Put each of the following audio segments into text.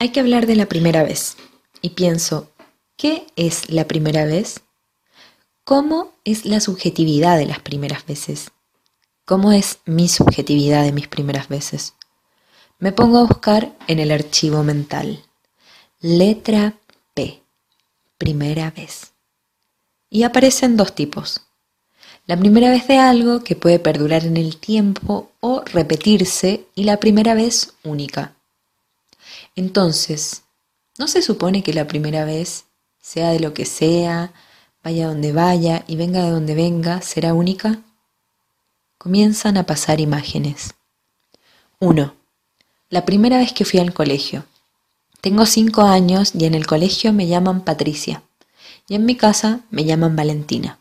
Hay que hablar de la primera vez. Y pienso, ¿qué es la primera vez? ¿Cómo es la subjetividad de las primeras veces? ¿Cómo es mi subjetividad de mis primeras veces? Me pongo a buscar en el archivo mental. Letra P. Primera vez. Y aparecen dos tipos. La primera vez de algo que puede perdurar en el tiempo o repetirse y la primera vez única. Entonces, ¿no se supone que la primera vez, sea de lo que sea, vaya donde vaya y venga de donde venga, será única? Comienzan a pasar imágenes. 1. La primera vez que fui al colegio. Tengo cinco años y en el colegio me llaman Patricia y en mi casa me llaman Valentina.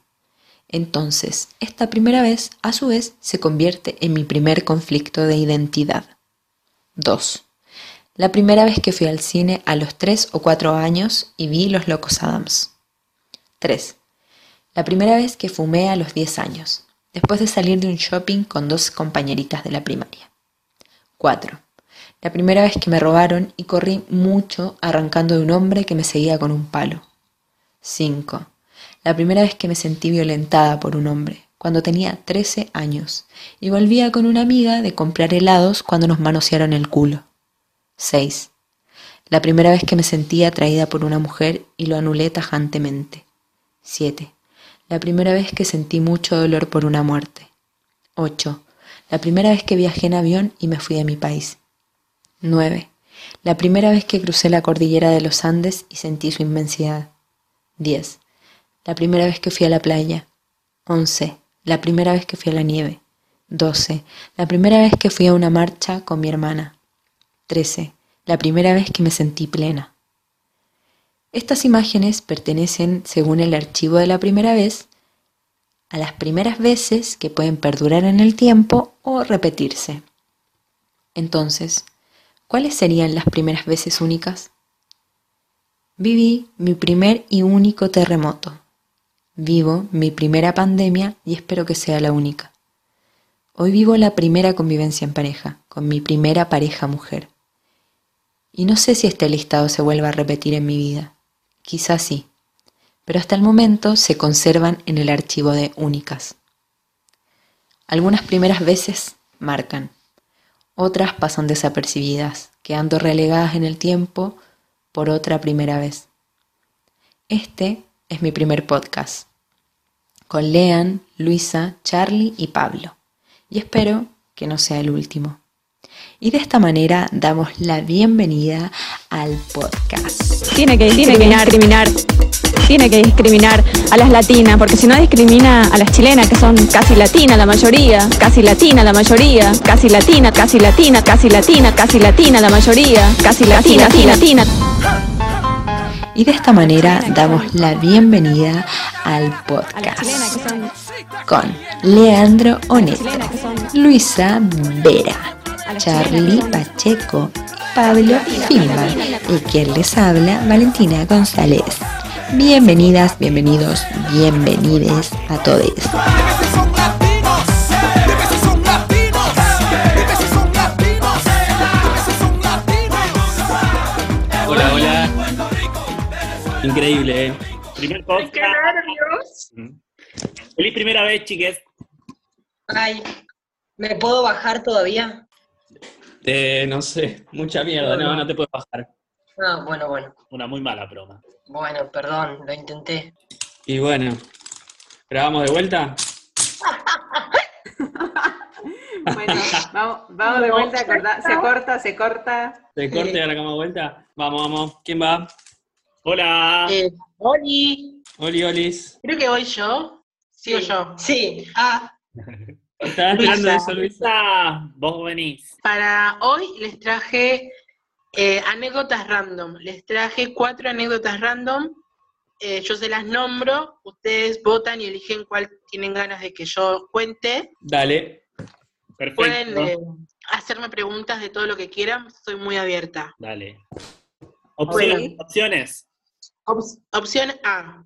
Entonces, esta primera vez, a su vez, se convierte en mi primer conflicto de identidad. 2. La primera vez que fui al cine a los 3 o 4 años y vi Los Locos Adams. 3. La primera vez que fumé a los 10 años, después de salir de un shopping con dos compañeritas de la primaria. 4. La primera vez que me robaron y corrí mucho arrancando de un hombre que me seguía con un palo. 5. La primera vez que me sentí violentada por un hombre, cuando tenía 13 años, y volvía con una amiga de comprar helados cuando nos manosearon el culo. 6. La primera vez que me sentí atraída por una mujer y lo anulé tajantemente. 7. La primera vez que sentí mucho dolor por una muerte. 8. La primera vez que viajé en avión y me fui de mi país. 9. La primera vez que crucé la cordillera de los Andes y sentí su inmensidad. 10. La primera vez que fui a la playa. 11. La primera vez que fui a la nieve. 12. La primera vez que fui a una marcha con mi hermana. 13. La primera vez que me sentí plena. Estas imágenes pertenecen, según el archivo de la primera vez, a las primeras veces que pueden perdurar en el tiempo o repetirse. Entonces, ¿cuáles serían las primeras veces únicas? Viví mi primer y único terremoto. Vivo mi primera pandemia y espero que sea la única. Hoy vivo la primera convivencia en pareja, con mi primera pareja mujer. Y no sé si este listado se vuelva a repetir en mi vida. Quizás sí, pero hasta el momento se conservan en el archivo de únicas. Algunas primeras veces marcan, otras pasan desapercibidas, quedando relegadas en el tiempo por otra primera vez. Este es mi primer podcast, con Lean, Luisa, Charlie y Pablo, y espero que no sea el último. Y de esta manera damos la bienvenida al podcast. Tiene que discriminar, tiene que discriminar a las latinas, porque si no discrimina a las chilenas, que son casi latinas la mayoría, casi latina la mayoría, casi latina, casi latina, casi latina, casi latina la mayoría, casi latina, latina, latina. Y de esta manera damos la bienvenida al podcast con Leandro Oneto, Luisa Vera. Charlie Pacheco, Pablo Filma y quien les habla, Valentina González. Bienvenidas, bienvenidos, bienvenides a todos. Hola, hola. Increíble, ¿eh? Primer podcast. ¡Qué nervios! Feliz primera vez, chiques. Ay, ¿me puedo bajar todavía? Eh, no sé, mucha mierda, no, no te puedes bajar. Ah, bueno, bueno. Una muy mala broma. Bueno, perdón, lo intenté. Y bueno, ¿grabamos de vuelta? Bueno, vamos, vamos de vuelta, corta- se corta, se corta. ¿Se corte y arrancamos de vuelta? Vamos, vamos. ¿Quién va? Hola. Eh, Oli, Oli, Olis. creo que voy yo. ¿Sigo yo? Sí. Ah, ¿Estás esperando Luisa. eso, Luisa? Vos venís. para hoy les traje eh, anécdotas random. Les traje cuatro anécdotas random. Eh, yo se las nombro, ustedes votan y eligen cuál tienen ganas de que yo cuente. Dale. Pueden Perfecto. eh, hacerme preguntas de todo lo que quieran, estoy muy abierta. Dale. Opciones. Opciones. Op- opción A,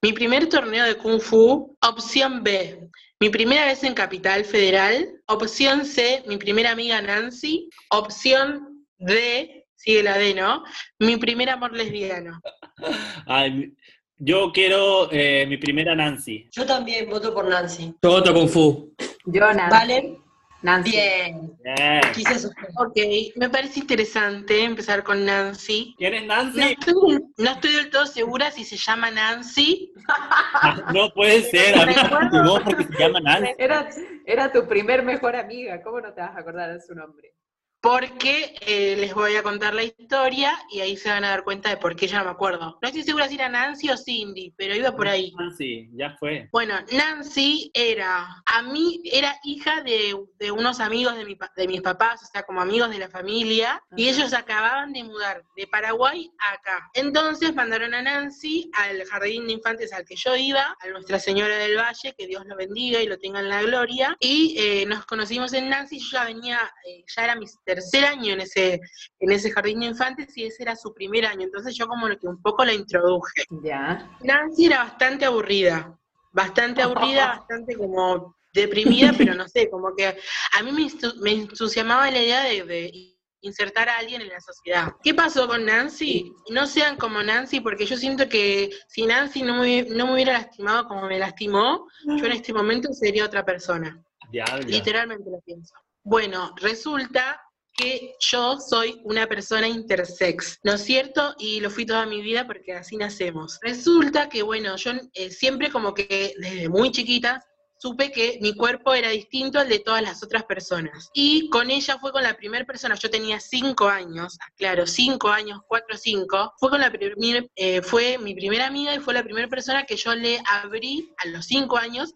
mi primer torneo de Kung Fu. Opción B, mi primera vez en Capital Federal. Opción C, mi primera amiga Nancy. Opción D, sigue la D, ¿no? Mi primer amor lesbiano. Ay, yo quiero eh, mi primera Nancy. Yo también voto por Nancy. Yo voto Kung Fu. Yo, Nancy. ¿Vale? Nancy. Bien. Bien. Quise asustar. Ok, me parece interesante empezar con Nancy. ¿Quién es No Nancy? estoy, no estoy del todo segura si se llama Nancy. No puede ser, a mí me llegó porque se llama Nancy. Era, era tu primer mejor amiga, ¿cómo no te vas a acordar de su nombre? Porque eh, les voy a contar la historia y ahí se van a dar cuenta de por qué ya no me acuerdo. No estoy segura si era Nancy o Cindy, pero iba por ahí. Nancy, ya fue. Bueno, Nancy era, a mí, era hija de, de unos amigos de, mi de mis papás, o sea, como amigos de la familia, y ellos acababan de mudar de Paraguay a acá. Entonces mandaron a Nancy al jardín de infantes al que yo iba, a Nuestra Señora del Valle, que Dios lo bendiga y lo tenga en la gloria, y eh, nos conocimos en Nancy, yo ya venía, eh, ya era mi tercer año en ese, en ese jardín de infantes y ese era su primer año, entonces yo como que un poco la introduje. Ya. Nancy era bastante aburrida, bastante aburrida, bastante como deprimida, pero no sé, como que a mí me, me entusiasmaba la idea de, de insertar a alguien en la sociedad. ¿Qué pasó con Nancy? No sean como Nancy, porque yo siento que si Nancy no me, no me hubiera lastimado como me lastimó, yo en este momento sería otra persona. Diablo. Literalmente lo pienso. Bueno, resulta que yo soy una persona intersex, ¿no es cierto? Y lo fui toda mi vida porque así nacemos. Resulta que, bueno, yo eh, siempre como que desde muy chiquita supe que mi cuerpo era distinto al de todas las otras personas. Y con ella fue con la primera persona, yo tenía cinco años, claro, cinco años, cuatro cinco, fue con la primer- eh, fue mi primera amiga y fue la primera persona que yo le abrí a los cinco años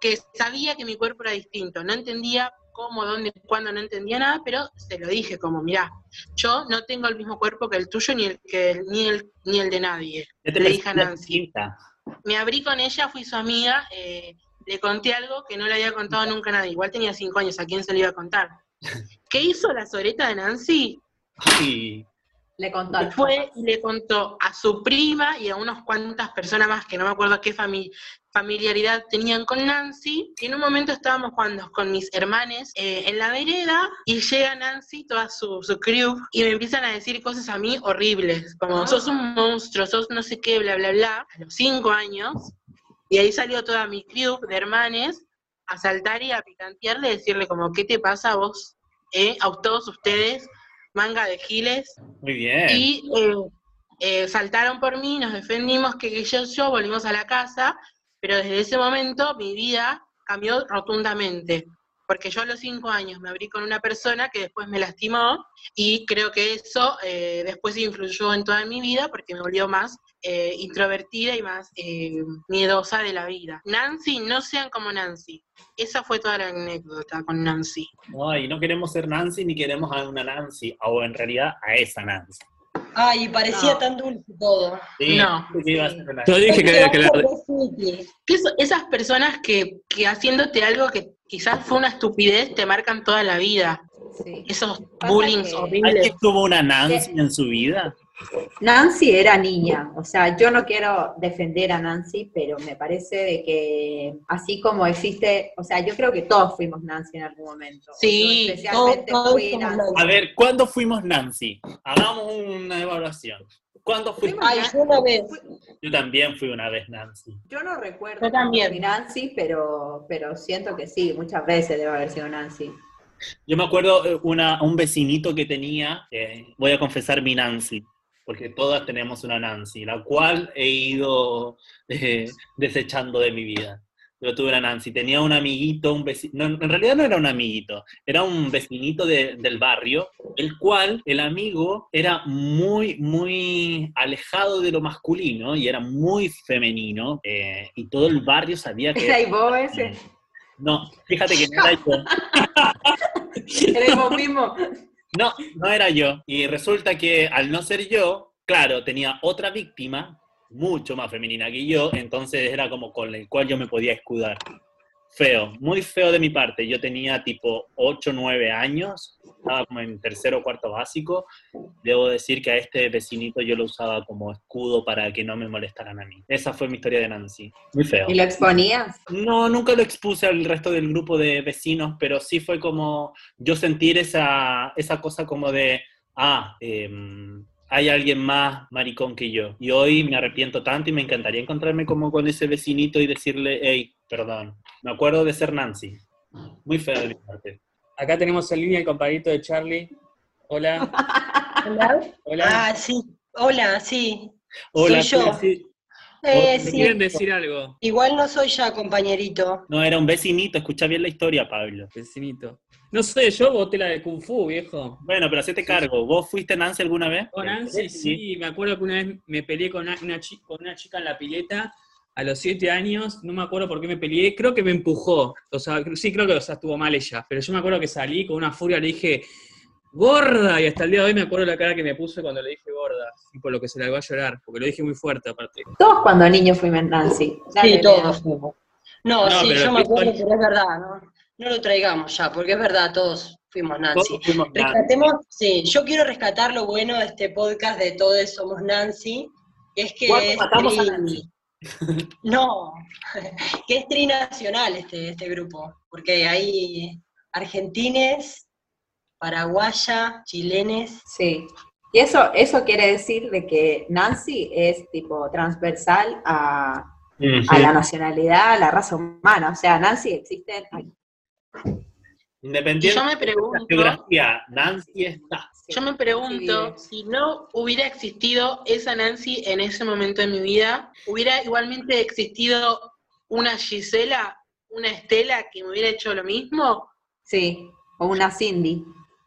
que sabía que mi cuerpo era distinto, no entendía cómo, dónde, cuándo, no entendía nada, pero se lo dije como, mirá, yo no tengo el mismo cuerpo que el tuyo ni el que ni el ni el de nadie. Te le dije a Nancy. Me abrí con ella, fui su amiga, eh, le conté algo que no le había contado nunca a nadie, igual tenía cinco años, ¿a quién se lo iba a contar? ¿Qué hizo la soreta de Nancy? Ay, Le contó al Fue y le contó a su prima y a unas cuantas personas más que no me acuerdo qué fami- familiaridad tenían con Nancy. Y en un momento estábamos jugando con mis hermanes eh, en la vereda y llega Nancy, toda su, su crew, y me empiezan a decir cosas a mí horribles, como sos un monstruo, sos no sé qué, bla, bla, bla, a los cinco años. Y ahí salió toda mi crew de hermanes a saltar y a picantearle, decirle como, ¿qué te pasa a vos? eh? A todos ustedes, manga de giles. muy bien. Y eh, eh, saltaron por mí, nos defendimos, que, yo, yo volvimos a la casa, pero desde ese momento mi vida cambió rotundamente, porque yo a los cinco años me abrí con una persona que después me lastimó y creo que eso eh, después influyó en toda mi vida porque me volvió más eh, introvertida y más eh, miedosa de la vida. Nancy, no sean como Nancy. Esa fue toda la anécdota con Nancy. Ay, no queremos ser Nancy ni queremos a una Nancy, o en realidad a esa Nancy. Ay, parecía No. tan dulce todo. Sí, No. que una- Yo dije que, que Sí. Que eso- esas personas que, que haciéndote algo que quizás fue una estupidez te marcan toda la vida. Sí. Esos bullying que- horribles. ¿Alguien tuvo una Nancy en su vida? Nancy era niña, o sea, yo no quiero defender a Nancy, pero me parece de que así como existe, o sea, yo creo que todos fuimos Nancy en algún momento. Sí, Yo especialmente todos fui Nancy. A ver, ¿cuándo fuimos Nancy? Hagamos una evaluación. ¿Cuándo fuiste? Fuimos Ay, yo una vez. Yo también fui una vez Nancy. Yo no recuerdo Yo también. si Nancy, pero, pero siento que sí, muchas veces debe haber sido Nancy. Yo me acuerdo eh, una, un vecinito que tenía, eh, voy a confesar mi Nancy, porque todas tenemos una Nancy, la cual he ido eh, desechando de mi vida. Yo tuve una Nancy, tenía un amiguito, un vecino, en realidad no era un amiguito, era un vecinito de- del barrio, el cual el amigo era muy, muy alejado de lo masculino y era muy femenino, eh, y todo el barrio sabía que... ¿Era vos ese? No, fíjate que no era yo. ¿Era vos mismo? No, no era yo. Y resulta que al no ser yo, claro, tenía otra víctima, mucho más femenina que yo, entonces era como con el cual yo me podía escudar. Feo, muy feo de mi parte. Yo tenía tipo 8, 9 años, estaba como en tercero o cuarto básico. Debo decir que a este vecinito yo lo usaba como escudo para que no me molestaran a mí. Esa fue mi historia de Nancy. Muy feo. ¿Y lo exponías? No, nunca lo expuse al resto del grupo de vecinos, pero sí fue como yo sentir esa, esa cosa como de ah, em, hay alguien más maricón que yo. Y hoy me arrepiento tanto y me encantaría encontrarme como con ese vecinito y decirle, hey, perdón, me acuerdo de ser Nancy. Muy feo de mi parte. Acá tenemos en línea el compadrito de Charlie. Hola. ¿Hola? Hola. Ah, sí. Hola, sí. Hola, Soy yo. sí. Eh, ¿Me sí. quieren decir algo? Igual no soy ya compañerito. No, era un vecinito, escucha bien la historia, Pablo. Vecinito. No sé, yo boté la de Kung Fu, viejo. Bueno, pero hacete cargo. ¿Vos fuiste Nancy alguna vez? Con Nancy, sí, me acuerdo que una vez me peleé con una, una chi- con una chica en la pileta a los siete años, no me acuerdo por qué me peleé, creo que me empujó, o sea, sí creo que o sea, estuvo mal ella, pero yo me acuerdo que salí con una furia, le dije, gorda, y hasta el día de hoy me acuerdo la cara que me puse cuando le dije gorda, y por lo que se la va a llorar, porque lo dije muy fuerte aparte. Todos cuando niños fuimos Nancy. Dale, Sí, todos fuimos. No, No, sí, pero yo me acuerdo, estoy- pero es verdad, ¿no? No lo traigamos ya, porque es verdad, todos fuimos Nancy. Todos fuimos Nancy. Rescatemos, sí, yo quiero rescatar lo bueno de este podcast de Todos Somos Nancy, que es que ¿Cuándo es matamos a tri- Nancy? No, que es trinacional este, este grupo, porque hay argentines, paraguaya, chilenes. Sí. Y eso, eso quiere decir de que Nancy es tipo transversal a, a la nacionalidad, a la raza humana. O sea, Nancy existe. Independiente yo me de la pregunto, geografía, Nancy está. yo me pregunto, si no hubiera existido esa Nancy en ese momento de mi vida, ¿hubiera igualmente existido una Gisela, una Estela que me hubiera hecho lo mismo? Sí, o una Cindy,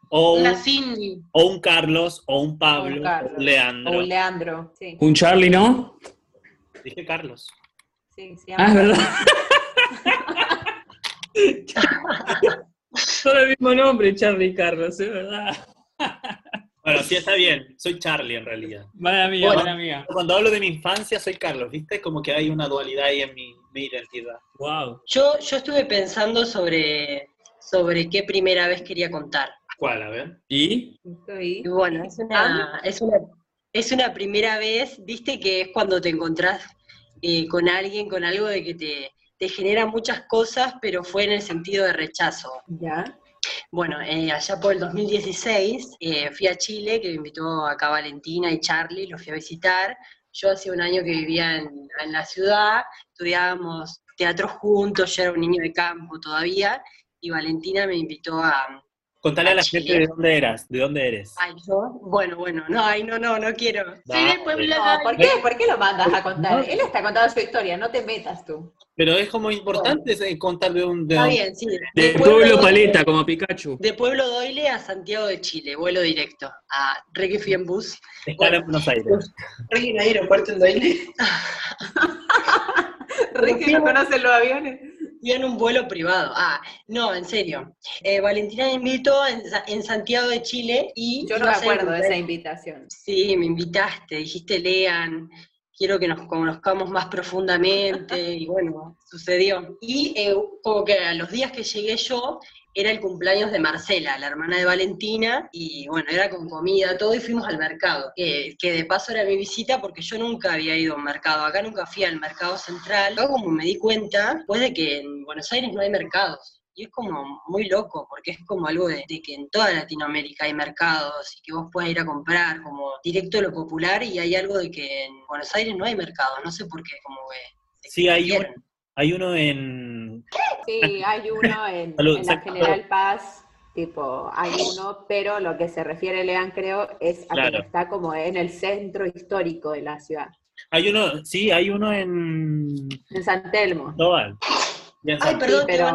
O un, Una Cindy. o un Carlos, o un Pablo, O un o Carlos, un Leandro. o un Leandro. Sí, Un Charlie, ¿no? Dije Carlos. sí, sí. Ah, es verdad. Son el mismo nombre, Charlie y Carlos, es verdad. Bueno, sí está bien. Soy Charlie en realidad. Mala mía, Bueno. mala mía. Cuando hablo de mi infancia soy Carlos, ¿viste? Como que hay una dualidad ahí en mi, mi identidad. Wow. Yo, yo estuve pensando sobre, sobre qué primera vez quería contar. ¿Cuál? A ver. ¿Y? Estoy- Y bueno, es una, es una, es una primera vez, viste que es cuando te encontrás eh, con alguien, con algo de que te, te genera muchas cosas, pero fue en el sentido de rechazo. Ya. Bueno, eh, allá por el 2016 eh, fui a Chile, que me invitó acá Valentina y Charlie, los fui a visitar. Yo hacía un año que vivía en, en la ciudad, estudiábamos teatro juntos, yo era un niño de campo todavía, y Valentina me invitó a... Contale a la gente de dónde eras, de dónde eres. Ay, yo, bueno, bueno, no, ay, no, no, no quiero. De. Puebla. No, ¿por qué, ¿por qué lo mandas a contar? Él está contando su historia, no te metas tú. Pero es como importante ese- contar de un... De Está bien, sí. De Pueblo paleta, como Pikachu. De Pueblo Doyle a Santiago de Chile, vuelo directo. A Requi fui en bus. estar en Buenos Aires. No hay aeropuerto en Doyle. Ricky no conoce los aviones. Fui en un vuelo privado. Ah, no, en serio. Eh, Valentina me invitó en, Sa- en Santiago de Chile y... Yo no me acuerdo de esa invitación. Sí, me invitaste, dijiste lean, quiero que nos conozcamos más profundamente, y bueno, sucedió. Y eh, como que a los días que llegué yo, era el cumpleaños de Marcela, la hermana de Valentina, y bueno, era con comida, todo, y fuimos al mercado, que, que de paso era mi visita porque yo nunca había ido a un mercado, acá nunca fui al mercado central, luego como me di cuenta, después de que en Buenos Aires no hay mercados, y es como muy loco, porque es como algo de, de que en toda Latinoamérica hay mercados y que vos puedas ir a comprar como directo a lo popular y hay algo de que en Buenos Aires no hay mercados, no sé por qué, como que... Sí, hay, un- hay uno en... Sí, hay uno en, Salud, en la. General Paz, tipo, hay uno, pero lo que se refiere Lean, creo, es a Claro. que está como en el centro histórico de la ciudad, Hay uno, sí, hay uno en... en San Telmo. Doval. Bien, Ay, perdón, pero-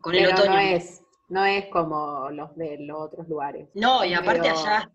con el Pero otoño. no es, no es como los de los otros lugares. No, y aparte allá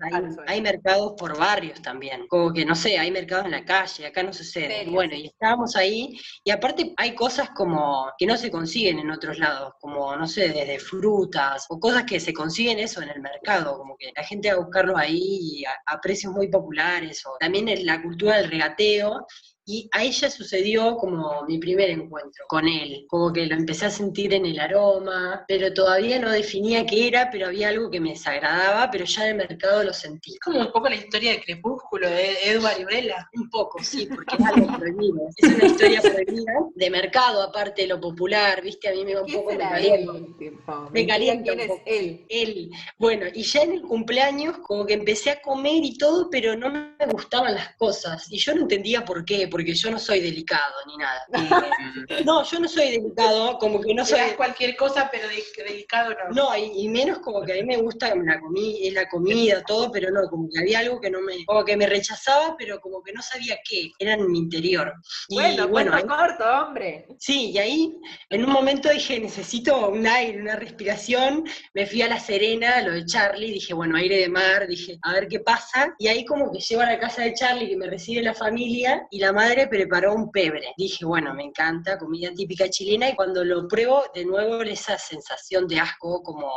hay, mercados por barrios también. Como que, no sé, hay mercados en la calle, acá no sucede. Bueno, y estábamos ahí, y aparte hay cosas como que no se consiguen en otros lados, como, no sé, desde frutas, o cosas que se consiguen eso en el mercado, como que la gente va a buscarlos ahí a, a precios muy populares, o también la cultura del regateo, Y a ella sucedió como mi primer encuentro con él, como que lo empecé a sentir en el aroma, pero todavía no definía qué era, pero había algo que me desagradaba, pero ya en el mercado lo sentí. Es como un poco la historia de Crepúsculo de Edward y Bella. Un poco, sí, porque es algo prohibido. Es una historia prohibida de mercado, aparte de lo popular, ¿viste? A mí me va un ¿Quién poco él? Tipo, Me calienta ¿Quién un es él? Él, bueno, y ya en el cumpleaños como que empecé a comer y todo, pero no me gustaban las cosas. Y yo no entendía por qué, porque yo no soy delicado ni nada. Eh, no, yo no soy delicado, como que no No soy... sabes cualquier cosa, pero de- delicado no. No, y, y menos como que a mí me gusta la, comi la comida, todo, pero no, como que había algo que no me, como que me rechazaba, pero como que no sabía qué, era en mi interior. Y Bueno, bueno, cuento corto, hombre. Sí, y ahí en un momento dije, necesito un aire, una respiración, me fui a La Serena, lo de Charlie, dije, bueno, aire de mar, dije, a ver qué pasa, y ahí como que llego a la casa de Charlie, que me recibe la familia, y la madre preparó un pebre. Dije, bueno, me encanta, comida típica chilena, y cuando lo pruebo, de nuevo esa sensación de asco, como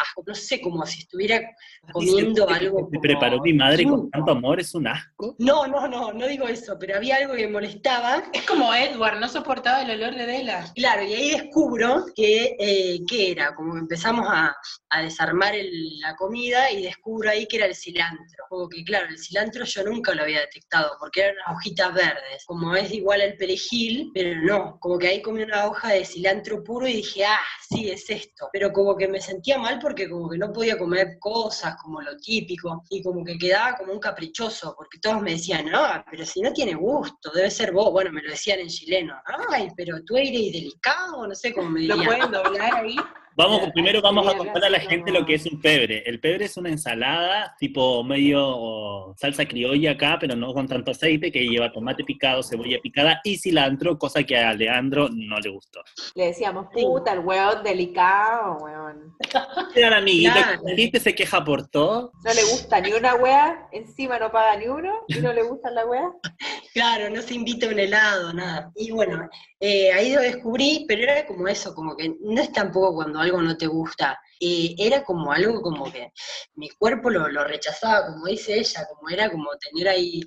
asco, no sé, como si estuviera comiendo algo Me como- preparó mi madre con tanto amor, es un asco. No, no, no, no digo eso, pero había algo que me molestaba, Es como Edward, no soportaba el olor de Bella. Claro, y ahí descubro que, eh, ¿qué era? Como que empezamos a, a desarmar el- la comida y descubro ahí que era el cilantro. Como que, claro, el cilantro yo nunca lo había detectado, porque eran unas hojitas verdes. Como es igual al perejil, pero no. Como que ahí comí una hoja de cilantro puro y dije, ah, sí, es esto. Pero como que me sentía mal porque como que no podía comer cosas como lo típico, y como que quedaba como un caprichoso, porque todos me decían, no, pero si no tiene gusto, debe ser vos. Bueno, me lo decían en chileno. Ay, pero tú eres delicado, no sé cómo me ¿Lo dirían. pueden doblar ahí? Vamos, primero vamos a contar a la gente como- lo que es un pebre. El pebre es una ensalada tipo medio salsa criolla acá, pero no con tanto aceite, que lleva tomate picado, cebolla picada y cilantro, cosa que a Leandro no le gustó. Le decíamos, puta, el weón delicado, weón. Era la amiguita dijiste se queja por todo. No le gusta ni una wea, encima no paga ni uno, y no le gusta la wea. Claro, no se invita a un helado, nada. Y bueno, eh, ahí lo descubrí, pero era como eso, como que no es tampoco cuando algo no te gusta. eh, era como algo como que mi cuerpo lo, lo rechazaba, como dice ella, como era como tener ahí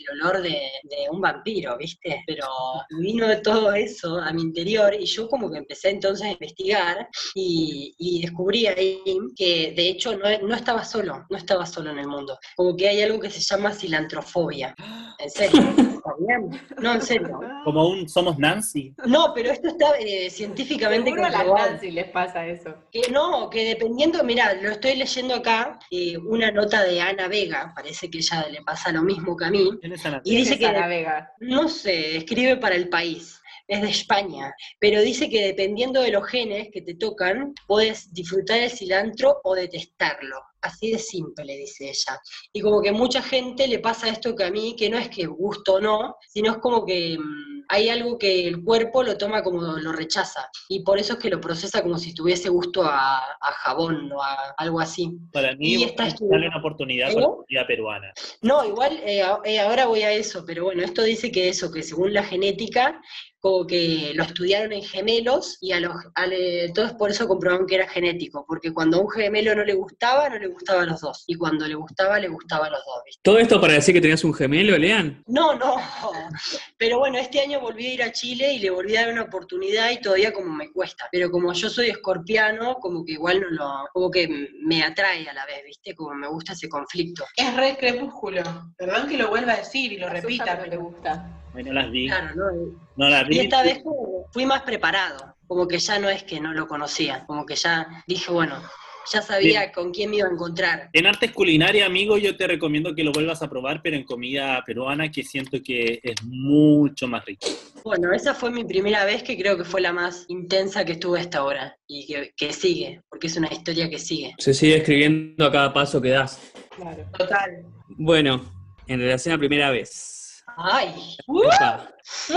el olor de, de un vampiro, ¿viste? Pero vino de todo eso a mi interior y yo como que empecé entonces a investigar y, y descubrí ahí que de hecho no, no estaba solo, no estaba solo en el mundo. Como que hay algo que se llama cilantrofobia. En serio. No, en serio. Como un somos Nancy. No, pero esto está eh, científicamente Seguro a las. Nancy les pasa eso. Que no, que dependiendo, mira, lo estoy leyendo acá, eh, una nota de Ana Vega, parece que ella le pasa lo mismo que a mí, ¿Quién es Ana? y dice ¿Quién es que, Ana Vega? no sé, escribe para el país, es de España, pero dice que dependiendo de los genes que te tocan, puedes disfrutar el cilantro o detestarlo. Así de simple, dice ella. Y como que mucha gente le pasa esto que a mí, que no es que gusto o no, sino es como que mm, hay algo que el cuerpo lo toma como lo rechaza. Y por eso es que lo procesa como si tuviese gusto a, a jabón o a algo así. Para mí, Y está darle estudiado. una oportunidad ¿Eh? con la comida peruana. No, igual eh, eh, ahora voy a eso, pero bueno, esto dice que eso, que según la genética, como que lo estudiaron en gemelos y a los, a le- todos por eso comprobaron que era genético, porque cuando a un gemelo no le gustaba, no le gustaba a los dos, y cuando le gustaba, le gustaba a los dos, ¿viste? Todo esto para decir que tenías un gemelo, Lean. No, no, pero bueno, este año volví a ir a Chile y le volví a dar una oportunidad y todavía como me cuesta, pero como yo soy escorpiano, como que igual no lo, como que me atrae a la vez, ¿viste? Como me gusta ese conflicto. Es re crepúsculo. Perdón que lo vuelva a decir y lo repita, le pero gusta. No las vi. Claro, ¿no? No las vi. Y esta vez fui más preparado, como que ya no es que no lo conocía, como que ya dije, bueno, ya sabía con quién me iba a encontrar. En artes culinarias, amigo, yo te recomiendo que lo vuelvas a probar, pero en comida peruana, que siento que es mucho más rico. Bueno, esa fue mi primera vez que creo que fue la más intensa que estuve hasta ahora y que, que sigue, porque es una historia que sigue. Se sigue escribiendo a cada paso que das. Claro. total. Bueno, en relación a primera vez. ¡Ay! La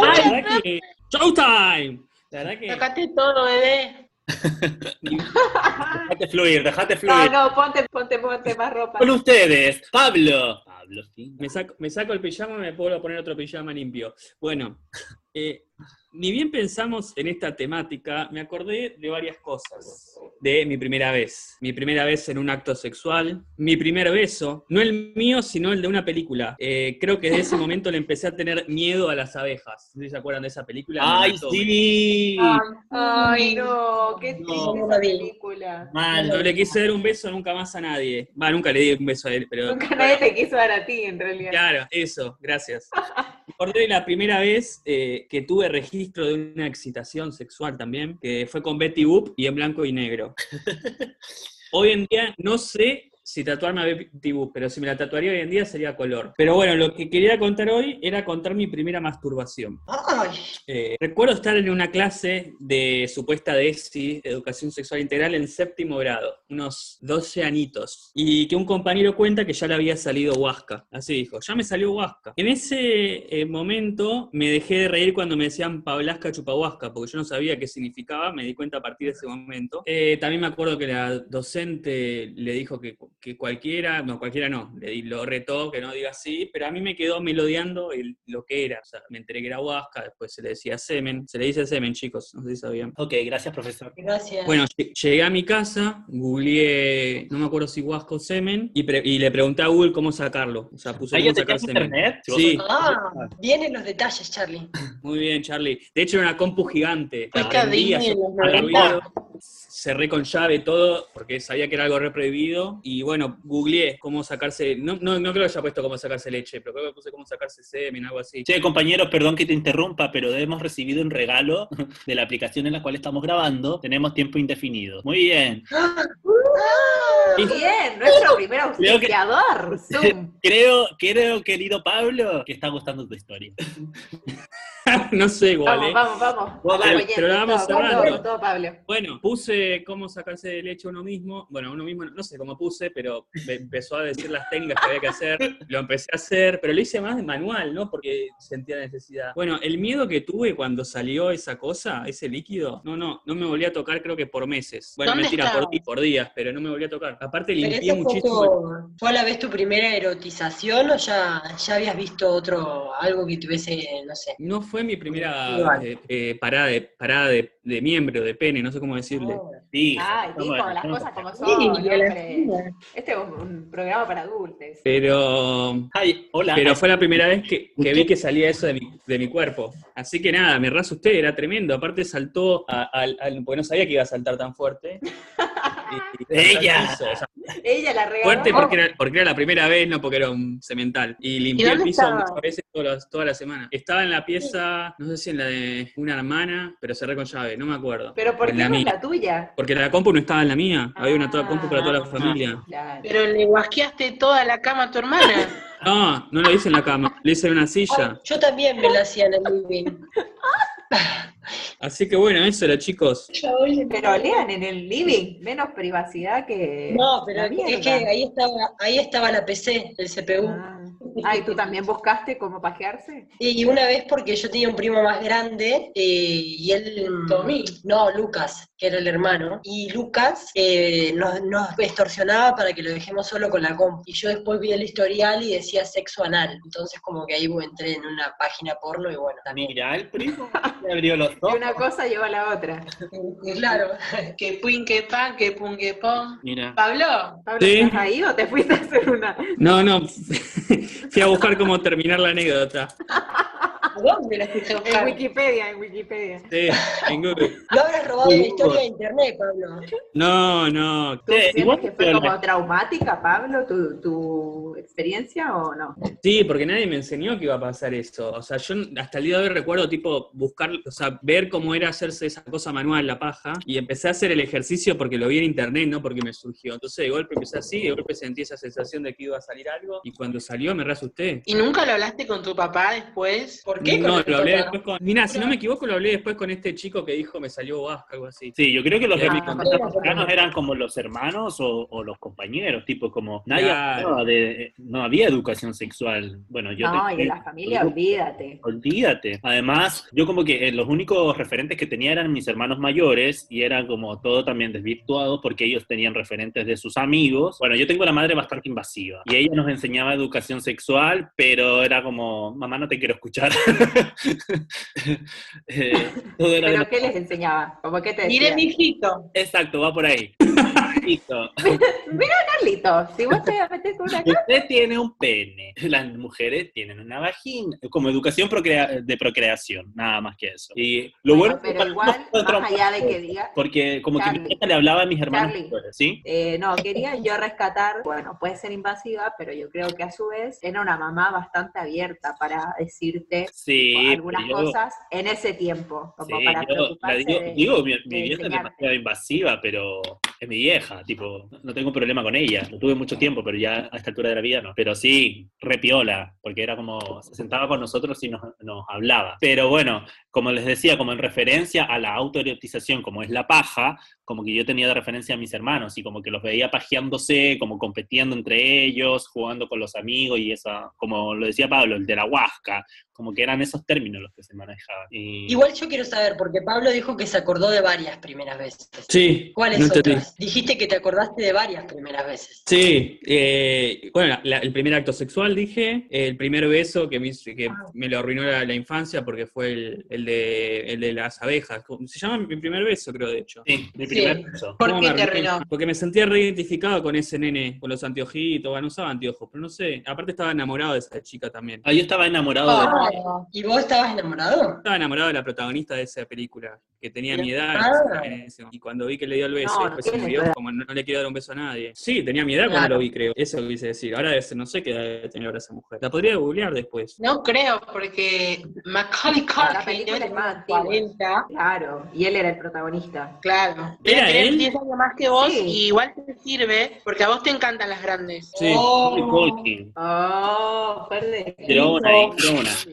verdad que. ¡Showtime! La verdad que. Sacate todo, bebé. Déjate fluir, déjate No, fluir. no, ponte, ponte, ponte más ropa. Con ustedes, Pablo. Pablo, sí. Me saco, me saco el pijama y me puedo poner otro pijama limpio. Bueno, Eh, ni bien pensamos en esta temática, me acordé de varias cosas. De mi primera vez. Mi primera vez en un acto sexual. Mi primer beso. No el mío, sino el de una película. Eh, creo que desde ese momento le empecé a tener miedo a las abejas. ¿No se acuerdan de esa película? ¡Ay, sí! Ay, no, qué triste No. esa película. Mal. No le quise dar un beso nunca más a nadie. Va, nunca le di un beso a él, pero. Nunca nadie te quiso dar a ti, en realidad. Claro, eso, gracias. Acordé de la primera vez eh, que tuve registro de una excitación sexual también, que fue con Betty Boop y en blanco y negro. Hoy en día no sé si tatuarme a Betty pero si me la tatuaría hoy en día sería color. Pero bueno, lo que quería contar hoy era contar mi primera masturbación. Eh, recuerdo estar en una clase de supuesta DESI, Educación Sexual Integral, en séptimo grado, unos 12 añitos, y que un compañero cuenta que ya le había salido Huasca. Así dijo, ya me salió Huasca. En ese eh, momento me dejé de reír cuando me decían Pablasca Chupahuasca, porque yo no sabía qué significaba, me di cuenta a partir de ese momento. Eh, también me acuerdo que la docente le dijo que, que cualquiera, no, cualquiera no, le di- lo retó, que no diga así, pero a mí me quedó melodiando el- lo que era. O sea, me enteré que era Huasca, después se le decía semen, se le dice semen, chicos, no sé si sabían. Ok, gracias, profesor. gracias. Bueno, lle- llegué a mi casa, googleé, no me acuerdo si Huasca o semen, y, pre- y le pregunté a Google cómo sacarlo. O sea, puse ¿Ahí cómo sacar semen. internet? Sí. Ah, vienen los detalles, Charlie. Muy bien, Charlie. De hecho, era una compu gigante. A Prendía, Disney en los hacía 90. ruido, cerré con llave todo, porque sabía que era algo re prohibido. Y bueno, googleé cómo sacarse. No, no, no creo que haya puesto cómo sacarse leche, pero creo que puse cómo sacarse semen, algo así. Che, compañeros, perdón que te interrumpa, pero hemos recibido un regalo de la aplicación en la cual estamos grabando. Tenemos tiempo indefinido. Muy bien. Bien, nuestro primer Creo que- auspiciador, Zoom. Creo, creo, querido Pablo, que está gustando tu historia. no sé igual, Vamos, ¿eh? vamos, pero la vamos todo, cerrando. todo, todo, Pablo. Bueno, puse cómo sacarse de leche uno mismo. Bueno, uno mismo, no sé cómo puse, pero me empezó a decir las técnicas que había que hacer. Lo empecé a hacer, pero lo hice más de manual, ¿no? Porque sentía necesidad. Bueno, el miedo que tuve cuando salió esa cosa, ese líquido, no, no, no me volví a tocar creo que por meses. Bueno, ¿Dónde mentira, por, por días, pero no me volví a tocar. Aparte ¿Pero limpié muchísimo. fue a la vez tu primera erotización o ya, ya habías visto otro, algo que tuviese, no sé? No fue mi primera eh, eh, parada, de, parada de, de miembro, de pene, no sé cómo decirle. Sí, Ay, dijo las cosas como son, Sí, hombre. Este es un, programa para adultos. Pero Ay, hola. Pero fue la primera vez que, que vi que salía eso de mi, de mi cuerpo. Así que nada, me raso usted, era tremendo. Aparte saltó, al- porque no sabía que iba a saltar tan fuerte. Y- y Ella. saltó al piso, o sea, Ella la regaló. fuerte porque era, porque era la primera vez, no porque era un cemental. Y limpié ¿Y el piso estaba? muchas veces todas las- toda la semana. Estaba en la pieza, no sé si en la de una hermana, pero cerré con llave, no me acuerdo. Pero ¿por qué la no es mía. la tuya? Porque la compu no estaba en la mía, había una toda compu para toda la Ah. familia. Claro. Pero le guasqueaste toda la cama a tu hermana. No, no lo hice en la cama, lo hice en una silla. Yo también me lo hacía en el living. Así que bueno, eso era chicos. Pero lean en el living, menos privacidad que. No, pero la es que ahí estaba, ahí estaba la PC, el CPU. Ah. Ah, ¿y tú también buscaste cómo pajearse? Y una vez porque yo tenía un primo más grande eh, y él... Tommy. No, Lucas, que era el hermano. Y Lucas eh, nos, nos extorsionaba para que lo dejemos solo con la comp. Y yo después vi el historial y decía sexo anal. Entonces como que ahí entré en una página porno y bueno, también. Mira, el primo me abrió los Y ojos. una cosa lleva a la otra. Claro. Que puin, que pan, que pun, que pon. Mira. Pablo, Pablo, Sí. ¿estás ahí o te fuiste a hacer una? No, no, fui a buscar cómo terminar la anécdota. ¿A dónde la fuiste a En? Wikipedia, en Wikipedia. Sí, en Google. No habrás robado la historia de internet, Pablo. No, no. ¿Tú Sí, sientes que fue como traumática, Pablo, tu, tu experiencia o no? Sí, porque nadie me enseñó que iba a pasar eso. O sea, yo hasta el día de hoy recuerdo, tipo, buscar, o sea, ver cómo era hacerse esa cosa manual, la paja, y empecé a hacer el ejercicio porque lo vi en internet, no porque me surgió. Entonces, de golpe empecé así, de golpe sentí esa sensación de que iba a salir algo, y cuando salió me reasusté. ¿y nunca lo hablaste con tu papá después? ¿Por qué? No, lo hablé después con. Mira, si no me equivoco, lo hablé después con este chico que dijo me salió algo así. Sí, yo creo que los remis más cercanos eran como los hermanos o, o los compañeros, tipo como nadie hablaba de, no había educación sexual. Bueno, yo no, te- y en la familia, olvídate. Olvídate. Además, yo como que eh, los únicos referentes que tenía eran mis hermanos mayores y eran como todo también desvirtuado porque ellos tenían referentes de sus amigos. Bueno, yo tengo una madre bastante invasiva y ella nos enseñaba educación sexual, pero era como, mamá, no te quiero escuchar. Eh, todo era de ¿Pero qué les enseñaba? ¿Cómo que te Mire, mijito. Exacto, va por ahí. Listo. Mira, Carlito, si vos te metes con una Usted tiene un pene, las mujeres tienen una vagina, como educación procrea- de procreación, nada más que eso. Y lo bueno, Bueno, pero igual, más allá de que diga, porque como que mi le hablaba a mis hermanos ¿sí? Eh, no, quería yo rescatar, bueno, puede ser invasiva, pero yo creo que a su vez era una mamá bastante abierta para decirte Sí, algunas yo- cosas en ese tiempo, como Sí, para yo la preocuparse digo, de- digo, mi, mi de vieja es demasiado invasiva, pero es mi vieja, tipo, no tengo problema con ella. Lo tuve mucho tiempo, pero ya a esta altura de la vida no. Pero sí, repiola, porque era como, se sentaba con nosotros y nos, nos hablaba. Pero bueno, como les decía, como en referencia a la autoerotización, como es la paja, como que yo tenía de referencia a mis hermanos y como que los veía pajeándose, como compitiendo entre ellos, jugando con los amigos y esa, como lo decía Pablo, el de la huasca, como que eran esos términos los que se manejaban. Y- Igual yo quiero saber, porque Pablo dijo que se acordó de varias primeras veces. Sí, ¿Cuáles no otras? Dijiste que te acordaste de varias primeras veces. Sí, eh, bueno, la- el primer acto sexual dije, el primer beso que me, que Ah. me lo arruinó la, la infancia porque fue el, el de, el de las abejas. ¿Cómo Se llama mi primer beso, creo, de hecho. Sí, mi Sí. primer beso. ¿Por ¿Cómo qué me te arruiné? arruinó? Porque me sentía reidentificado con ese nene, con los anteojitos, bueno, no usaba anteojos, pero no sé, aparte estaba enamorado de esa chica también. Ah, yo estaba enamorado de... ¿Y vos estabas enamorado? Estaba enamorado de la protagonista de esa película, que tenía mi edad, Ah. y ese- y cuando vi que le dio el beso, No, después se murió, como no, no le quiero dar un beso a nadie. Sí, tenía mi edad cuando Claro. lo vi, creo. Eso quise decir. Ahora no sé qué edad debe tener ahora esa mujer. La podría googlear después. No creo, porque Macaulay La Culkin película debe es más tener antigua. 40, Claro, y él era el protagonista. claro. ¿Era él? 10 años más que vos Sí. y igual te sirve, porque a vos te encantan las grandes. Sí. Oh. Oh, ahí, tiró una.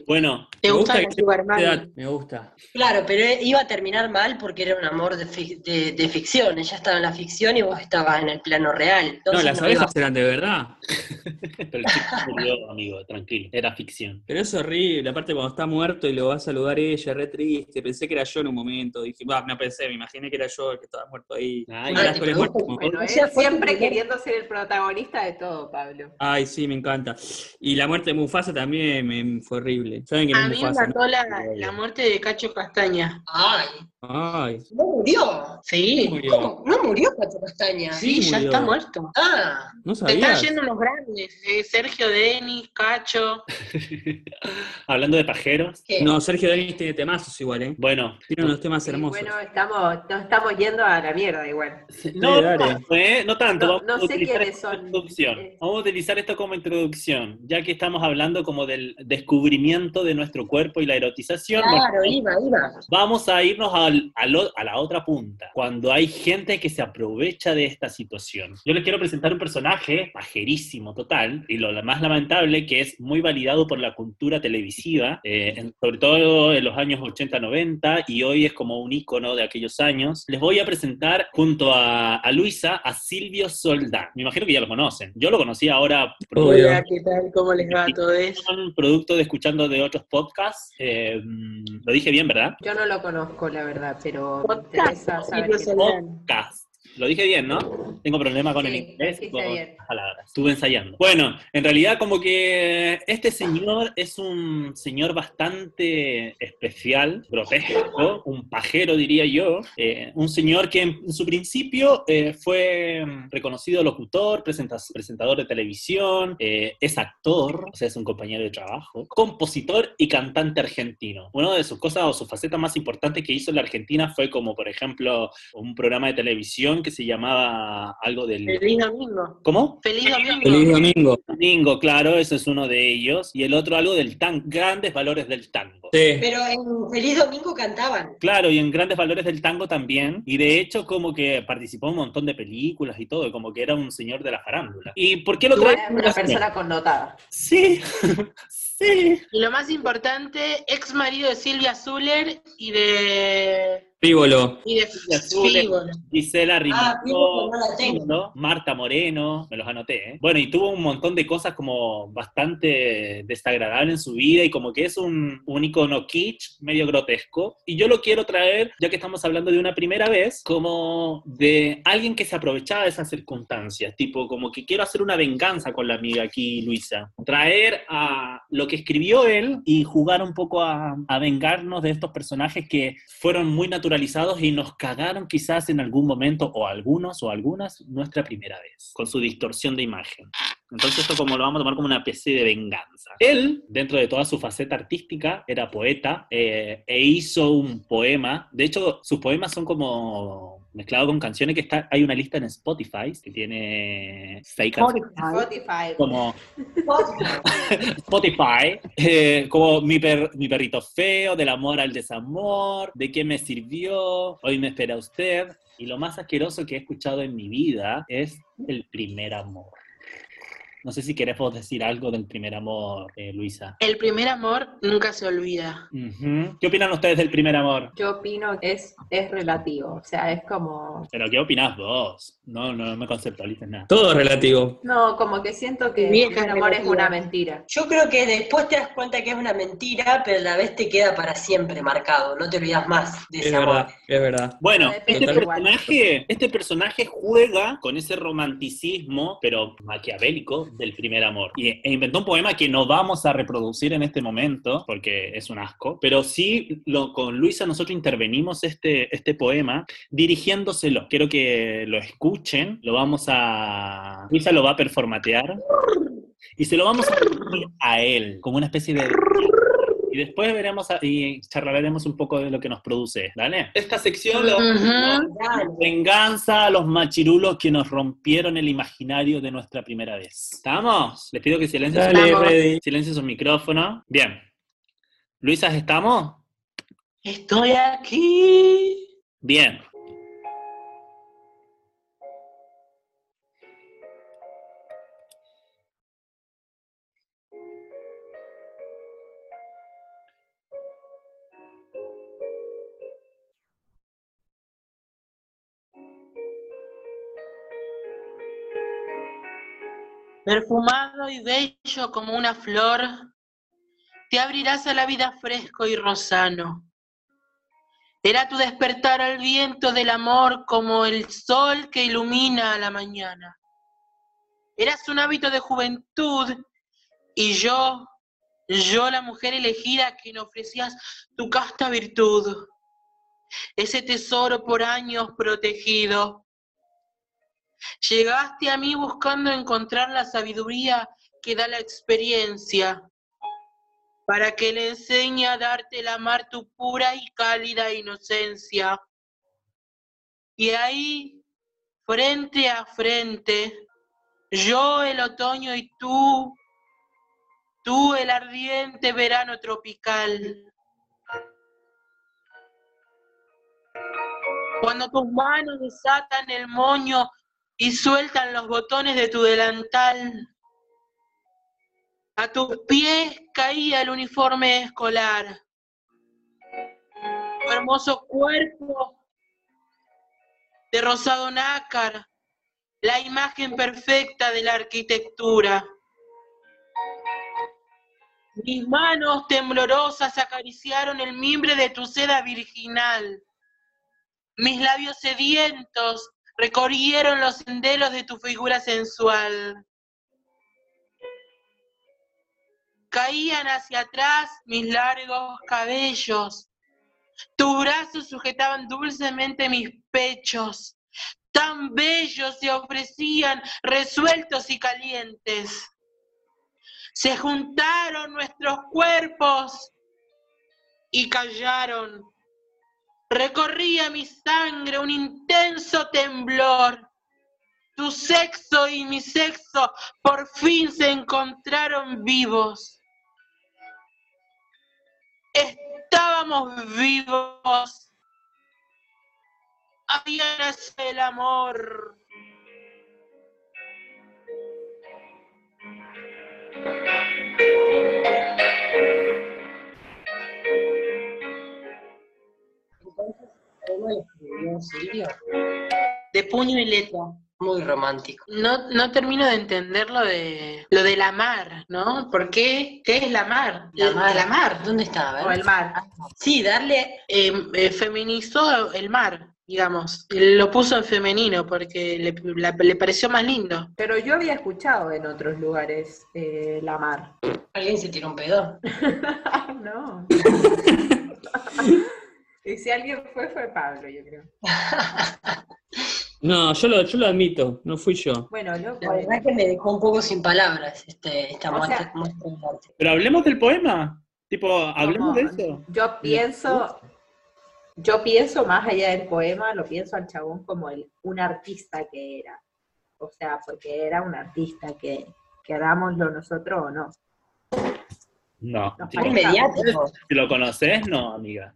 Bueno, ¿Te Me gusta gusta. Mami? Me gusta. Claro, pero iba a terminar mal porque era un amor de, fic- de- de ficción. Ella estaba en la ficción y vos estabas en el plano real. No, las no abejas eran de verdad. pero el chico murió, amigo, tranquilo. Era ficción. Pero es horrible, aparte cuando está muerto y lo va a saludar ella, re triste. Pensé que era yo en un momento. Dije, va, no pensé, me imaginé que era yo el que estaba muerto ahí. Ay, te Bueno, él siempre queriendo ser el protagonista de todo, Pablo. Ay, sí, me encanta. Y la muerte de Mufasa también me, fue horrible. ¿Saben A mí me mató la, la muerte de Cacho Castaña. Ay, Ay, no murió. Sí, murió. ¿Cómo? No murió Cacho Castaña. sí, Sí, ya está muerto. Ah, no Se están yendo unos grandes, eh, Sergio Denis, Cacho. Hablando de pajeros, ¿qué? No, Sergio Denis tiene temazos igual, ¿eh? bueno, Tiene unos temas hermosos. bueno, estamos, nos estamos yendo a la mierda igual. no, tanto, ¿eh? no tanto. No- Vamos no a sé utilizar quiénes esto como son. introducción. Eh. Vamos a utilizar esto como introducción, ya que estamos hablando como del descubrimiento de nuestro cuerpo y la erotización. bueno, Claro, iba, iba. Vamos a irnos al- a la otra punta, cuando hay gente que se aprovecha de esta situación. Yo les quiero presentar un personaje pajerísimo total, y lo más lamentable que es muy validado por la cultura televisiva, eh, en- sobre todo en los años 80-90, y hoy es como un ícono de aquellos años. Les voy a presentar junto a, a Luisa a Silvio Soldán. Me imagino que ya lo conocen. Yo lo conocí ahora. Hola, ¿qué tal? ¿Cómo les va a todos? son producto de escuchando de otros podcasts. Eh, lo dije bien, ¿verdad? Yo no lo conozco, la verdad, pero Podcast, Silvio Soldán. podcast. Lo dije bien, ¿no? Tengo problema con el Sí, inglés lo y con las palabras. Estuve ensayando. Bueno, en realidad como que este señor es un señor bastante especial, grotesco, un pajero diría yo, eh, un señor que en su principio eh, fue reconocido locutor, presenta- presentador de televisión, eh, es actor, o sea, es un compañero de trabajo, compositor y cantante argentino. Una de sus cosas o sus facetas más importantes que hizo en la Argentina fue como, por ejemplo, un programa de televisión que se llamaba algo del... Feliz domingo. ¿Cómo? Feliz domingo. Feliz domingo. Domingo, claro, ese es uno de ellos. Y el otro algo del tango, grandes valores del tango. Sí. Pero en Feliz Domingo cantaban. Claro, y en Grandes Valores del Tango también. Y de hecho, como que participó en un montón de películas y todo, como que era un señor de la farándula. ¿Y por qué lo trae? una persona connotada. Sí, sí. Y lo más importante, ex marido de Silvia Zuller y de Frívolo. Y de Azules. Gisela Ah, Rimato, no tengo. Marta Moreno, me los anoté, ¿eh? Bueno, y tuvo un montón de cosas como bastante desagradables en su vida y como que es un, un icono kitsch, medio grotesco. Y yo lo quiero traer, ya que estamos hablando de una primera vez, como de alguien que se aprovechaba de esas circunstancias, tipo como que quiero hacer una venganza con la amiga aquí, Luisa. Traer a lo que escribió él y jugar un poco a, a vengarnos de estos personajes que fueron muy naturalizados y nos cagaron quizás en algún momento, o algunos o algunas, nuestra primera vez, con su distorsión de imagen. Entonces esto como lo vamos a tomar como una especie de venganza. Él, dentro de toda su faceta artística, era poeta eh, e hizo un poema. De hecho, sus poemas son como mezclados con canciones que está, hay una lista en Spotify que tiene seis canciones. Spotify. Como Spotify, eh, como mi, per- mi perrito feo, del amor al desamor, de qué me sirvió, hoy me espera usted. Y lo más asqueroso que he escuchado en mi vida es el primer amor. No sé si querés vos decir algo del primer amor, eh, Luisa. El primer amor nunca se olvida. ¿Qué opinan ustedes del primer amor? Yo opino que es, es relativo, o sea, es como... Pero ¿qué opinás vos? No, no, no me conceptualices nada. Todo es relativo. No, como que siento que Vieja el amor es una mentira. Yo creo que después te das cuenta que es una mentira, pero a la vez te queda para siempre marcado, no te olvidas más de Es ese amor. verdad, es verdad. Bueno, este personaje, este personaje juega con ese romanticismo, pero maquiavélico, del primer amor. Y, e inventó un poema que no vamos a reproducir en este momento, porque es un asco, pero sí lo, con Luisa nosotros intervenimos este, este poema dirigiéndoselo. Quiero que lo escuchen, lo vamos a... Luisa lo va a performatear y se lo vamos a a él, como una especie de... Y después veremos a- y charlaremos un poco de lo que nos produce, ¿vale? Esta sección. Dale. Venganza a los machirulos que nos rompieron el imaginario de nuestra primera vez. ¿Estamos? Les pido que silencien, Dale, silencien sus micrófonos. Bien. Luisa, ¿estamos? Estoy aquí. Bien. Perfumado y bello como una flor, te abrirás a la vida fresco y rozano. Era tu despertar al viento del amor como el sol que ilumina a la mañana. Eras un hábito de juventud y yo, yo la mujer elegida a quien ofrecías tu casta virtud, ese tesoro por años protegido. Llegaste a mí buscando encontrar la sabiduría que da la experiencia, para que le enseñe a darte el amar tu pura y cálida inocencia. Y ahí, frente a frente, yo el otoño y tú, tú el ardiente verano tropical. Cuando tus manos desatan el moño y sueltan los botones de tu delantal. A tus pies caía el uniforme escolar. Tu hermoso cuerpo de rosado nácar, la imagen perfecta de la arquitectura. Mis manos temblorosas acariciaron el mimbre de tu seda virginal. Mis labios sedientos recorrieron los senderos de tu figura sensual. Caían hacia atrás mis largos cabellos. Tus brazos sujetaban dulcemente mis pechos. Tan bellos se ofrecían, resueltos y calientes. Se juntaron nuestros cuerpos y callaron. Recorría mi sangre un intenso temblor. Tu sexo y mi sexo por fin se encontraron vivos. Estábamos vivos. Había nacido el amor. Puño y letra. Muy romántico. No, no termino de entender lo de lo de la mar, ¿no? ¿Por qué? ¿Qué es la mar? La mar. de la mar. ¿Dónde está? A ver. O el mar. Sí, darle. Eh, eh, feminizó el mar, digamos. Lo puso en femenino porque le, la- le pareció más lindo. Pero yo había escuchado en otros lugares eh, la mar. Alguien se tiró un pedo. No. y si alguien fue, fue Pablo, yo creo. No, yo lo, yo lo admito, no fui yo. Bueno, loco. La verdad es que me dejó un poco sin palabras este, esta muestra. Pero hablemos del poema. Tipo, hablemos de eso. Yo pienso, yo pienso más allá del poema, lo pienso al chabón como el, un artista que era. O sea, porque era un artista que querámoslo nosotros o no. No. Mediático. si lo conoces, no, amiga.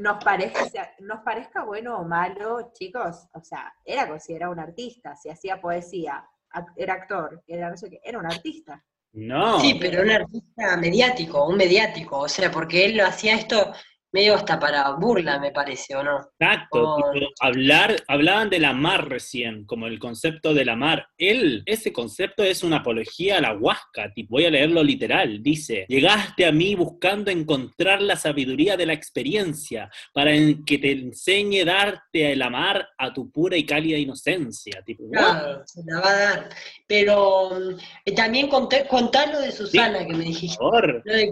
Nos parezca, nos parezca bueno o malo, chicos, o sea, era considerado un artista, si hacía poesía, era actor, era no sé qué, era un artista. No. Sí, pero un artista mediático, un mediático, o sea, porque él lo hacía esto medio hasta para burla, me parece, ¿o no? Exacto, Oh. hablar, hablaban de la mar recién, como el concepto de la mar. Él, ese concepto es una apología a la huasca, tipo, voy a leerlo literal, dice, llegaste a mí buscando encontrar la sabiduría de la experiencia, para que te enseñe darte el amar a tu pura y cálida inocencia, tipo. Claro, se la va a dar. Pero eh, también conté, contá lo de Susana que me dijiste. Por favor, Lo de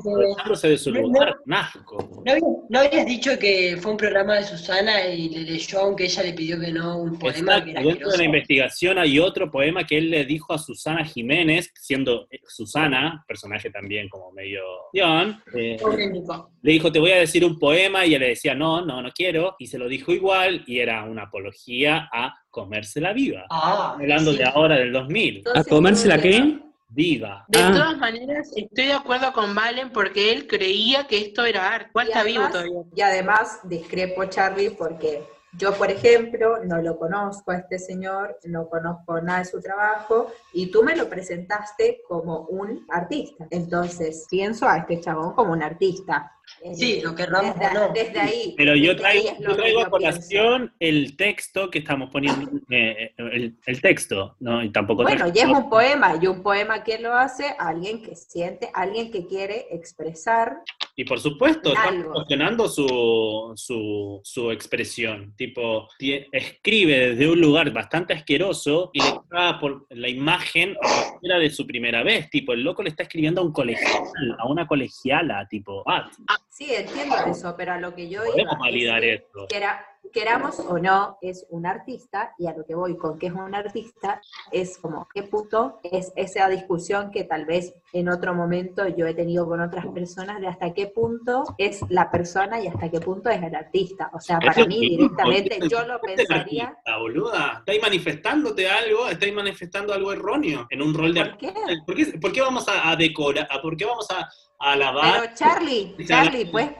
que, de su No, no. lugar. ¿no, habías, no habías dicho que fue un programa de Susana y le leyó, aunque ella le pidió que no, un poema que Exacto, era dentro de la investigación hay otro poema que él le dijo a Susana Jiménez, siendo eh, Susana, personaje también como medio... John, eh, Polémico. le dijo, te voy a decir un poema, y ella le decía, no, no, no quiero, y se lo dijo igual, y era una apología a comérsela viva. Ah, Hablando sí. de ahora, del 2000. ¿A comérsela qué? Viva. De Ah. todas maneras, estoy de acuerdo con Valen porque él creía que esto era arte. ¿Cuál Y está vivo además- todavía? Y además discrepo, Charlie, porque yo, por ejemplo, no lo conozco a este señor, no conozco nada de su trabajo, y tú me lo presentaste como un artista. Entonces, pienso a este chabón como un artista. Sí, lo querramos desde, o no. desde ahí. Pero yo traigo, yo traigo a colación el texto que estamos poniendo, eh, el, el texto, ¿no? Y tampoco Bueno, y es un poema, y un poema que lo hace alguien que siente, alguien que quiere expresar. Y por supuesto, está Algo. promocionando su, su, su expresión. Tipo, escribe desde un lugar bastante asqueroso y le caga por la imagen a cualquiera de su primera vez. Tipo, el loco le está escribiendo a un colegial, a una colegiala, tipo, what? Sí, entiendo eso, pero a lo que yo Podemos validar esto. quera- queramos o no, es un artista, y a lo que voy con que es un artista, es como, ¿qué punto es esa discusión que tal vez en otro momento yo he tenido con otras personas de hasta qué punto es la persona y hasta qué punto es el artista? O sea, para mí directamente yo lo pensaría, artista, boluda. Estáis manifestándote algo, estáis manifestando algo erróneo en un rol de ¿por qué? artista. ¿Por qué, por qué vamos a, a decorar, por qué vamos a alabar? Pero Charlie, Charlie, pues,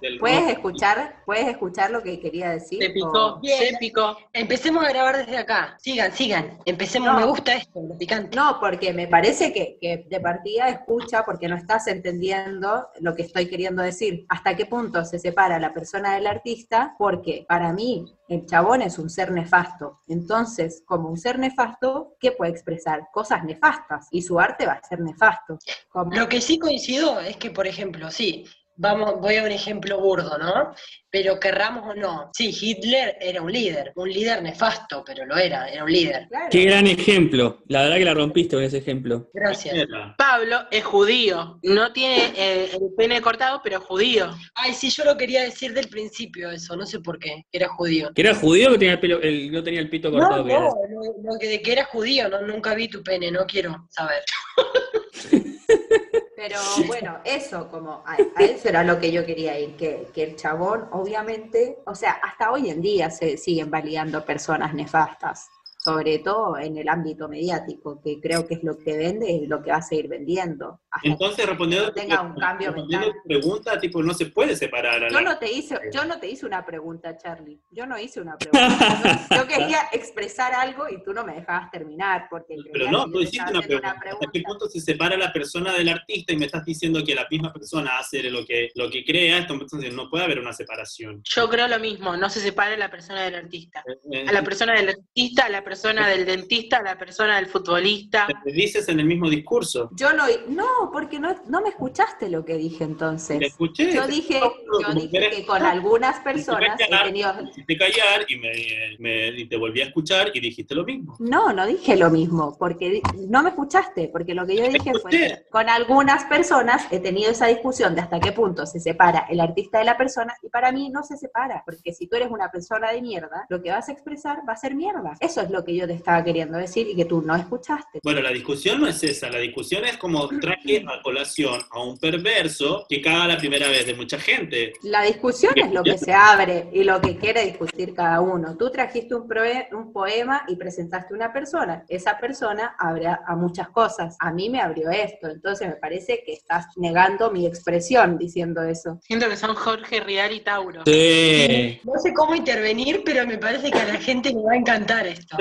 del- ¿puedes escuchar, ¿puedes escuchar lo que quería decir? Se picó, se picó. Empecemos a grabar desde acá. Sigan, sigan. Empecemos, No. me gusta esto, lo picante. No, porque me parece que, que de partida escucha porque no estás entendiendo lo que estoy queriendo decir. ¿Hasta qué punto se separa la persona del artista? Porque para mí el chabón es un ser nefasto. Entonces, como un ser nefasto, ¿qué puede expresar? Cosas nefastas. Y su arte va a ser nefasto. Como- Lo que sí coincido es que, por ejemplo, sí, vamos, voy a un ejemplo burdo, ¿no? Pero querramos o no, sí, Hitler era un líder, un líder nefasto, pero lo era, era un líder. Claro. Qué gran ejemplo. La verdad que la rompiste con ese ejemplo. Gracias. Pablo es judío. No tiene eh, el pene cortado, pero es judío. Ay, sí, yo lo quería decir del principio eso, no sé por qué, era judío. ¿Que era judío o que tenía el pelo, el- no tenía el pito cortado? No, que no, no, no, que de que era judío, no, nunca vi tu pene, no quiero saber. Pero bueno, eso, como a, a eso era lo que yo quería ir, que, que el chabón, obviamente, o sea, hasta hoy en día se siguen validando personas nefastas. Sobre todo en el ámbito mediático, que creo que es lo que vende y lo que va a seguir vendiendo. Hasta Entonces, respondiendo, que tenga un cambio respondiendo mental. tu pregunta, tipo, no se puede separar a Yo la... no te hice, yo no te hice una pregunta, Charlie. Yo no hice una pregunta. Yo, yo quería expresar algo y tú no me dejabas terminar porque Pero no, tú hiciste una pregunta. ¿Hasta qué punto se separa la persona del artista y me estás diciendo que la misma persona hace lo que, lo que crea? Entonces no puede haber una separación. Yo creo lo mismo, no se separa la persona del artista. Eh, A la persona del artista, a la persona del dentista, a la persona del futbolista. Te dices en el mismo discurso. Yo no, no, porque no, no me escuchaste lo que dije entonces. Te escuché. Yo te- dije, yo dije que con algunas personas he callar, tenido... me hiciste callar y, me, me- y te volví a escuchar y dijiste lo mismo. No, no dije lo mismo, porque no me escuchaste, porque lo que yo dije fue que con algunas personas he tenido esa discusión de hasta qué punto se separa el artista de la persona, y para mí no se separa, porque si tú eres una persona de mierda, lo que vas a expresar va a ser mierda. Eso es lo que yo te estaba queriendo decir y que tú no escuchaste. Bueno, la discusión no es esa, la discusión es como traje a colación a un perverso que caga la primera vez de mucha gente. La discusión es lo que se abre y lo que quiere discutir cada uno. Tú trajiste un, proe- un poema y presentaste una persona. Esa persona abre a, a muchas cosas. A mí me abrió esto. Entonces me parece que estás negando mi expresión diciendo eso. Siento que son Jorge Rial y Tauro. Sí. No sé cómo intervenir, pero me parece que a la gente le va a encantar esto.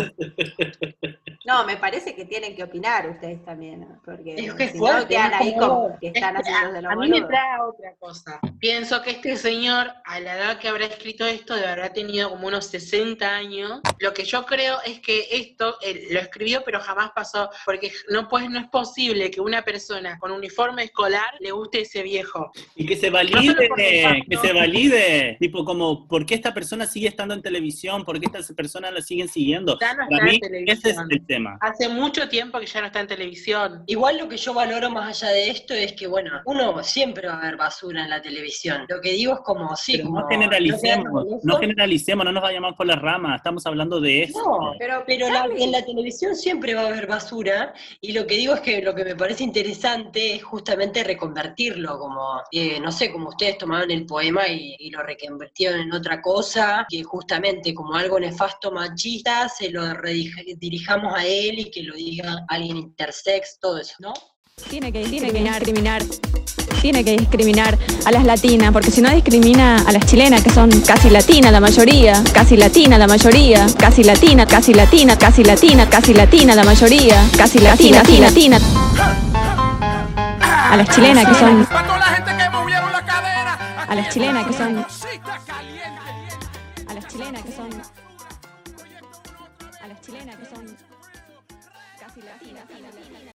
No, me parece que tienen que opinar ustedes también, ¿no? porque Es que es si no fuerte, quedan es ahí como- que están haciendo de los a, a mí me trae otra cosa. Pienso que este señor, a la edad que habrá escrito esto, de habrá tenido como unos 60 años. Lo que yo creo es que esto él lo escribió, pero jamás pasó, porque no, pues, no es posible que una persona con uniforme escolar le guste ese viejo. Y que se No valide, el que se valide. Tipo, como, ¿por qué esta persona sigue estando en televisión? ¿Por qué esta persona la siguen siguiendo? Ya no Para está mí, en televisión. ese es el tema. Hace mucho tiempo que ya no está en televisión. Igual lo que yo valoro más allá de esto es que, bueno, uno siempre va a ver basura en la televisión. Lo que digo es como, sí, Pero como... no generalicemos, no eso. generalicemos, no nos vayamos por las ramas, estamos hablando de eso. No, Pero, Pero la- en la televisión siempre va a haber basura y lo que digo es que lo que me parece interesante es justamente reconvertirlo, como, eh, no sé, como ustedes tomaron el poema y, y lo reconvirtieron en otra cosa, que justamente como algo nefasto machista se lo dirijamos a él y que lo diga alguien intersex, todo eso, ¿no? Tiene que discriminar, discriminar, tiene que discriminar a las latinas, porque si no discrimina a las chilenas, que son casi latinas la mayoría, casi latina la mayoría, casi latina, casi latina, casi latina, casi latina la mayoría, casi latina, casi latina. A las chilenas que son, a las chilenas que son, a las chilenas que son, Latina.